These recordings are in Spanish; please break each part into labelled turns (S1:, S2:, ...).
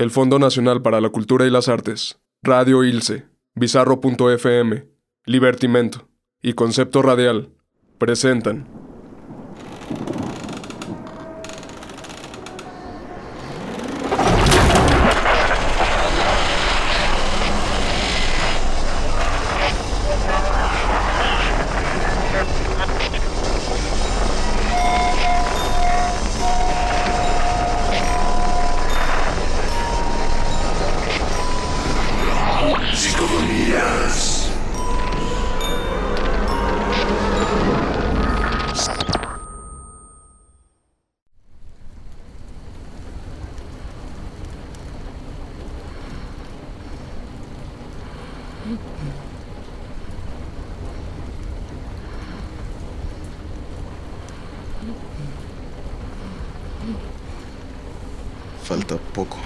S1: El Fondo Nacional para la Cultura y las Artes, Radio Ilse, Bizarro.fm, Libertimento y Concepto Radial presentan.
S2: Falta poco.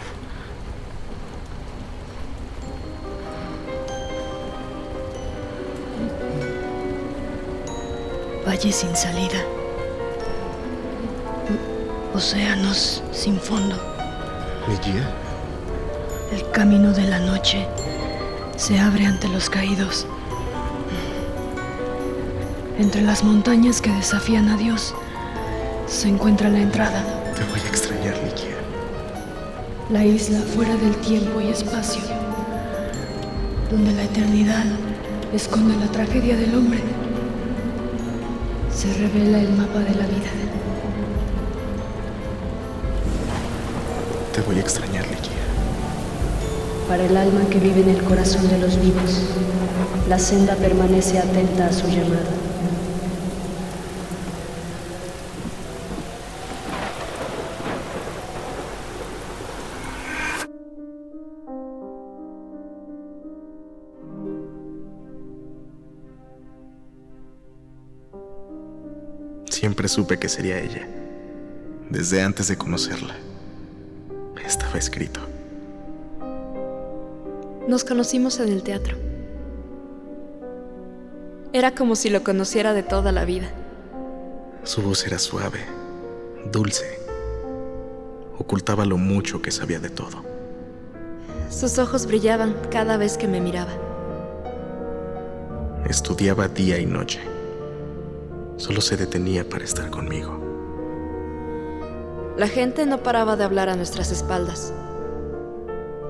S3: Valle sin salida. Océanos sin fondo.
S2: ¿Mi guía?
S3: El camino de la noche se abre ante los caídos. Entre las montañas que desafían a Dios se encuentra la entrada.
S2: Te voy a extrañar.
S3: La isla fuera del tiempo y espacio, donde la eternidad esconde la tragedia del hombre. Se revela el mapa de la vida.
S2: Te voy a extrañar, mi guía.
S3: Para el alma que vive en el corazón de los vivos, la senda permanece atenta a su llamada.
S2: Siempre supe que sería ella. Desde antes de conocerla. Estaba escrito.
S4: Nos conocimos en el teatro. Era como si lo conociera de toda la vida.
S2: Su voz era suave, dulce. Ocultaba lo mucho que sabía de todo.
S4: Sus ojos brillaban cada vez que me miraba.
S2: Estudiaba día y noche. Solo se detenía para estar conmigo.
S4: La gente no paraba de hablar a nuestras espaldas.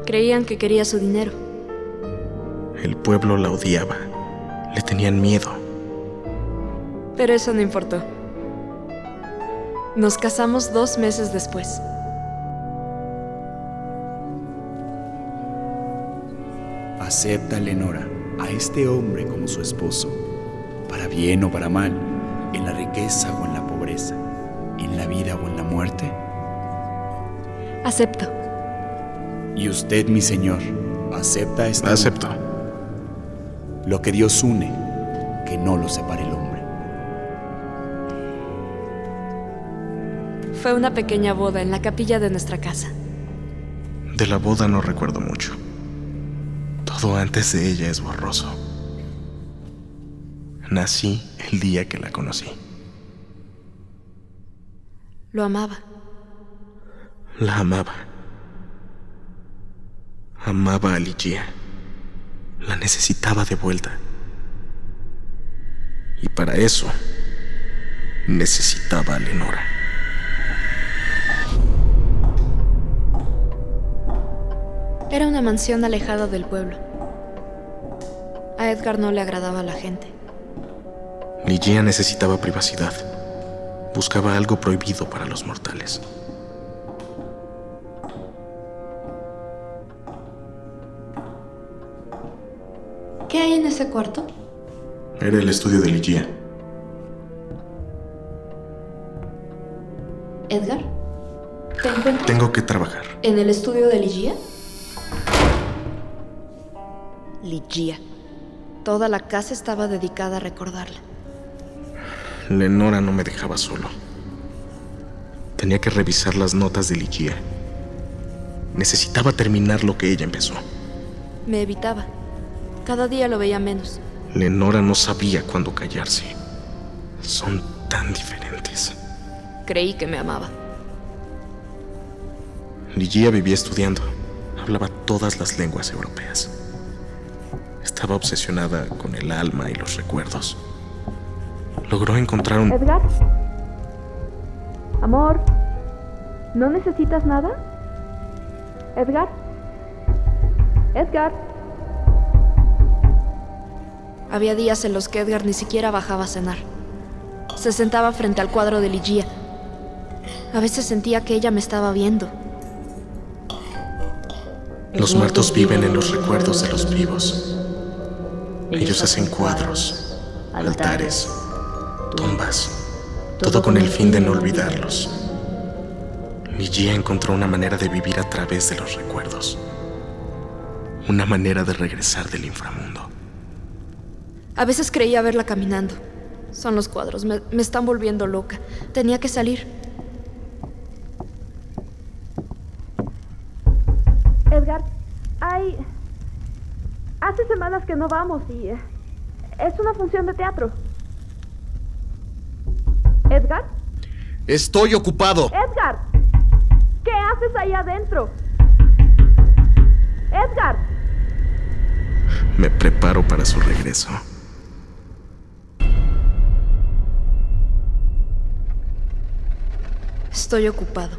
S4: Creían que quería su dinero.
S2: El pueblo la odiaba. Le tenían miedo.
S4: Pero eso no importó. Nos casamos dos meses después.
S5: Acepta, Lenora, a este hombre como su esposo, para bien o para mal, en la riqueza o en la pobreza, en la vida o en la muerte.
S4: Acepto.
S5: Y usted, mi señor, acepta esta
S2: Acepto.
S5: lo que Dios une, que no lo separe el hombre.
S4: Fue una pequeña boda en la capilla de nuestra casa.
S2: De la boda no recuerdo mucho. Todo antes de ella es borroso. Nací el día que la conocí.
S4: Lo amaba.
S2: La amaba. Amaba a Ligia. La necesitaba de vuelta. Y para eso necesitaba a Lenora.
S4: Era una mansión alejada del pueblo. A Edgar no le agradaba la gente.
S2: Ligia necesitaba privacidad. Buscaba algo prohibido para los mortales.
S4: ¿Qué hay en ese cuarto?
S2: Era el estudio de Ligia.
S4: Edgar. ¿Te encuentras
S2: Tengo que trabajar.
S4: en el estudio de Ligia? Ligia. Toda la casa estaba dedicada a recordarla.
S2: Lenora no me dejaba solo. Tenía que revisar las notas de Ligia. Necesitaba terminar lo que ella empezó.
S4: Me evitaba. Cada día lo veía menos.
S2: Lenora no sabía cuándo callarse. Son tan diferentes.
S4: Creí que me amaba.
S2: Ligia vivía estudiando. Hablaba todas las lenguas europeas. Estaba obsesionada con el alma y los recuerdos. Logró encontrar un...
S3: Edgar. Amor. ¿No necesitas nada? Edgar. Edgar.
S4: Había días en los que Edgar ni siquiera bajaba a cenar. Se sentaba frente al cuadro de Ligia. A veces sentía que ella me estaba viendo.
S2: Los muertos viven en los recuerdos de los vivos. Ellos hacen cuadros, altares, tumbas, todo con el fin de no olvidarlos. Ligia encontró una manera de vivir a través de los recuerdos. Una manera de regresar del inframundo.
S4: A veces creía verla caminando. Son los cuadros, me, me están volviendo loca. Tenía que salir.
S3: Edgar, hay... Hace semanas que no vamos y... eh, Es una función de teatro. Edgar,
S2: Estoy ocupado.
S3: Edgar, ¿qué haces ahí adentro? Edgar,
S2: Me preparo para su regreso.
S4: Estoy ocupado.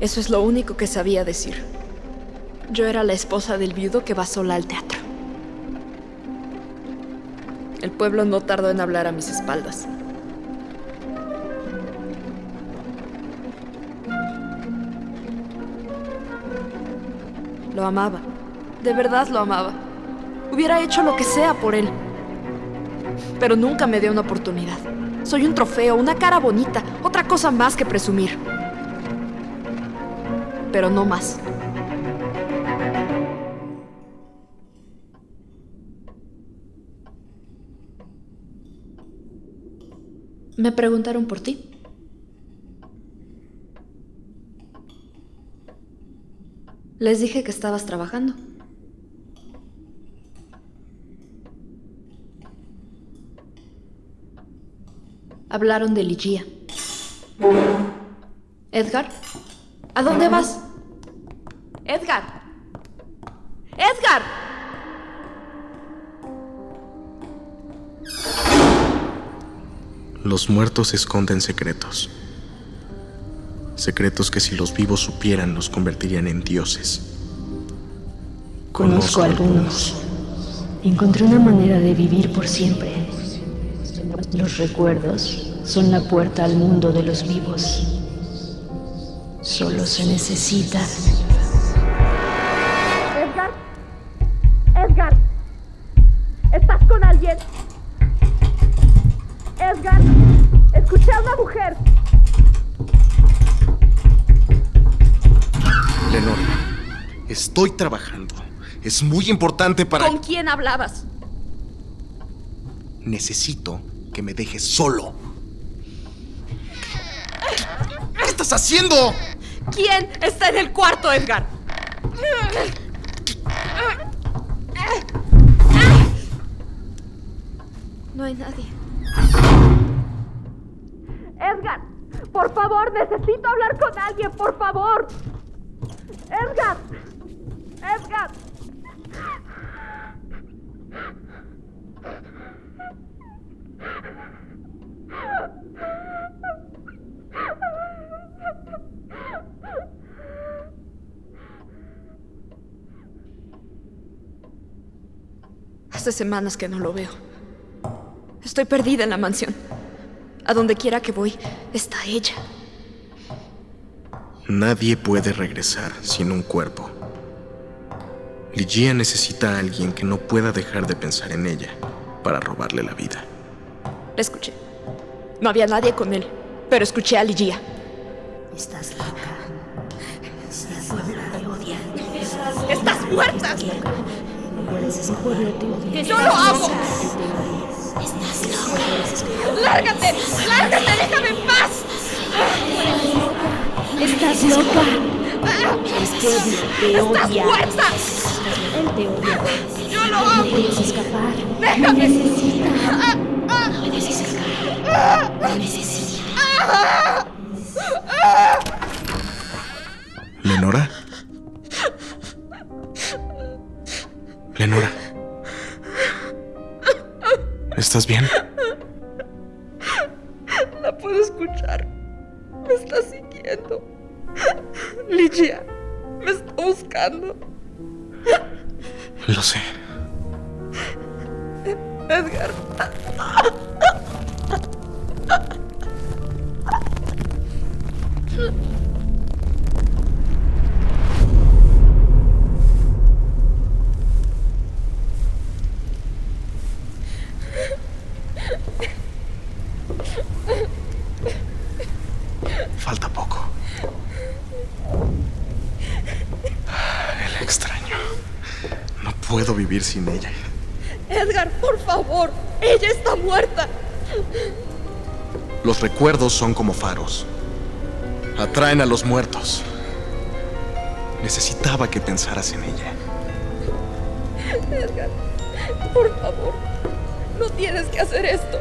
S4: Eso es lo único que sabía decir. Yo era la esposa del viudo que va sola al teatro. El pueblo no tardó en hablar a mis espaldas. Lo amaba. De verdad lo amaba. Hubiera hecho lo que sea por él. Pero nunca me dio una oportunidad. Soy un trofeo, una cara bonita, otra cosa más que presumir. Pero no más. Me preguntaron por ti. Les dije que estabas trabajando. Hablaron de Ligia. Edgar, ¿a dónde vas? Edgar. Edgar.
S2: Los muertos esconden secretos. Secretos que si los vivos supieran los convertirían en dioses.
S3: Conozco algunos. Encontré una manera de vivir por siempre. Los recuerdos son la puerta al mundo de los vivos. Solo se necesita. Edgar. Edgar. ¿Estás con alguien? Edgar. Escuché a una mujer.
S2: Lenore, estoy trabajando. Es muy importante para...
S4: ¿Con quién hablabas?
S2: Necesito que me dejes solo. ¿Qué estás haciendo?
S4: ¿Quién está en el cuarto, Edgar? No hay nadie.
S3: Edgar, por favor, necesito hablar con alguien, por favor. Edgar. Edgar.
S4: Hace semanas que no lo veo. Estoy perdida en la mansión. A donde quiera que voy, está ella.
S2: Nadie puede regresar sin un cuerpo. Ligia necesita a alguien que no pueda dejar de pensar en ella para robarle la vida.
S4: La escuché. No había nadie con él, pero escuché a Ligia.
S6: Estás loca. El pueblo te odia.
S4: ¡Estás muerta! ¡Yo lo amo!
S6: Estás loca.
S4: ¡Lárgate! ¡Lárgate! ¡Déjame en paz!
S6: ¡Estás loca! Es que te odia.
S4: ¡Estás
S6: Él te odia.
S4: ¡Yo lo amo!
S6: No puedes escapar. ¡Me necesita! No puedes escapar. Me necesita.
S4: Ah. Ah. ¿Lenora?
S2: ¿Lenora? ¿Estás
S4: bien?
S2: Falta poco. El extraño. No puedo vivir sin ella.
S4: Edgar, por favor. Ella está muerta.
S2: Los recuerdos son como faros. Atraen a los muertos. Necesitaba que pensaras en ella.
S4: Edgar, por favor. No tienes que hacer esto.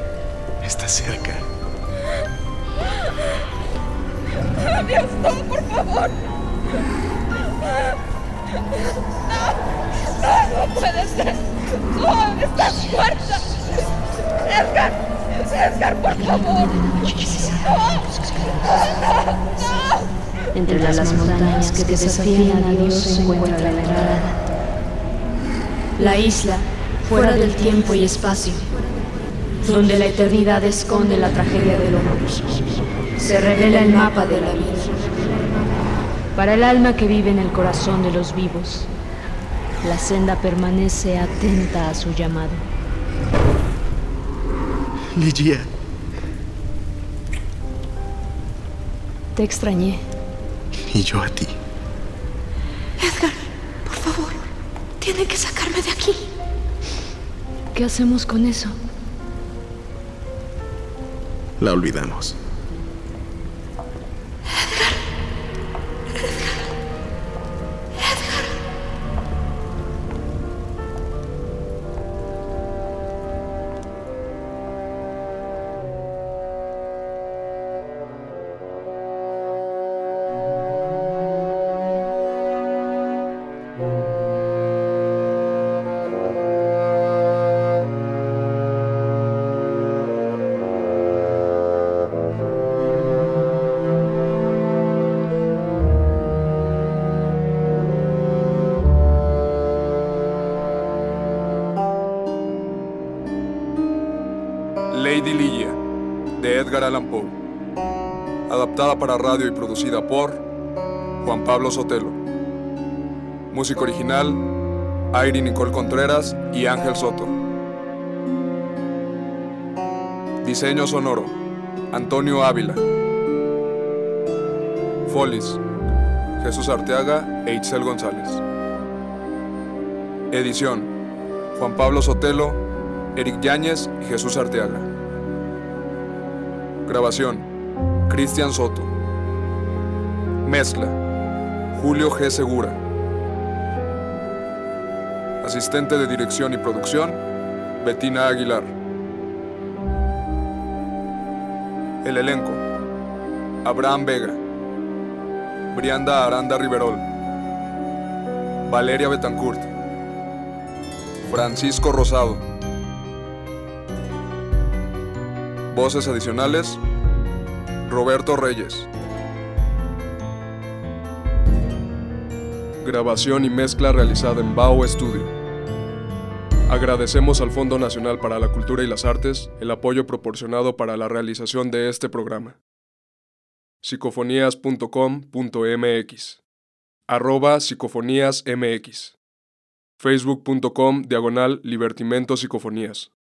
S2: Está cerca.
S4: Dios, no, por favor. No, no, no puede ser. No, estás muerta. Edgar, Edgar, por favor.
S3: Entre las montañas que desafían a Dios se encuentra la entrada. La isla, fuera del tiempo y espacio, donde la eternidad esconde la tragedia del hombre. Se revela el mapa de la vida. Para el alma que vive en el corazón de los vivos, la senda permanece atenta a su llamado.
S2: Ligia.
S3: Te extrañé.
S2: Y yo a ti.
S4: Edgar, por favor, tiene que sacarme de aquí.
S3: ¿Qué hacemos con eso?
S2: La olvidamos.
S1: Para radio y producida por Juan Pablo Sotelo. Música original, Airi Nicole Contreras y Ángel Soto. Diseño sonoro, Antonio Ávila. Folis, Jesús Arteaga e Itzel González. Edición, Juan Pablo Sotelo, Eric Yáñez y Jesús Arteaga. Grabación, Cristian Soto. Mezcla, Julio G. Segura. Asistente de dirección y producción, Betina Aguilar. El elenco, Abraham Vega, Brianda Aranda Riverol, Valeria Betancourt, Francisco Rosado. Voces adicionales, Roberto Reyes. Grabación y mezcla realizada en Bao Studio. Agradecemos al Fondo Nacional para la Cultura y las Artes el apoyo proporcionado para la realización de este programa. psicofonías.com.mx arroba psicofoníasmx facebook.com diagonal libertimento psicofonías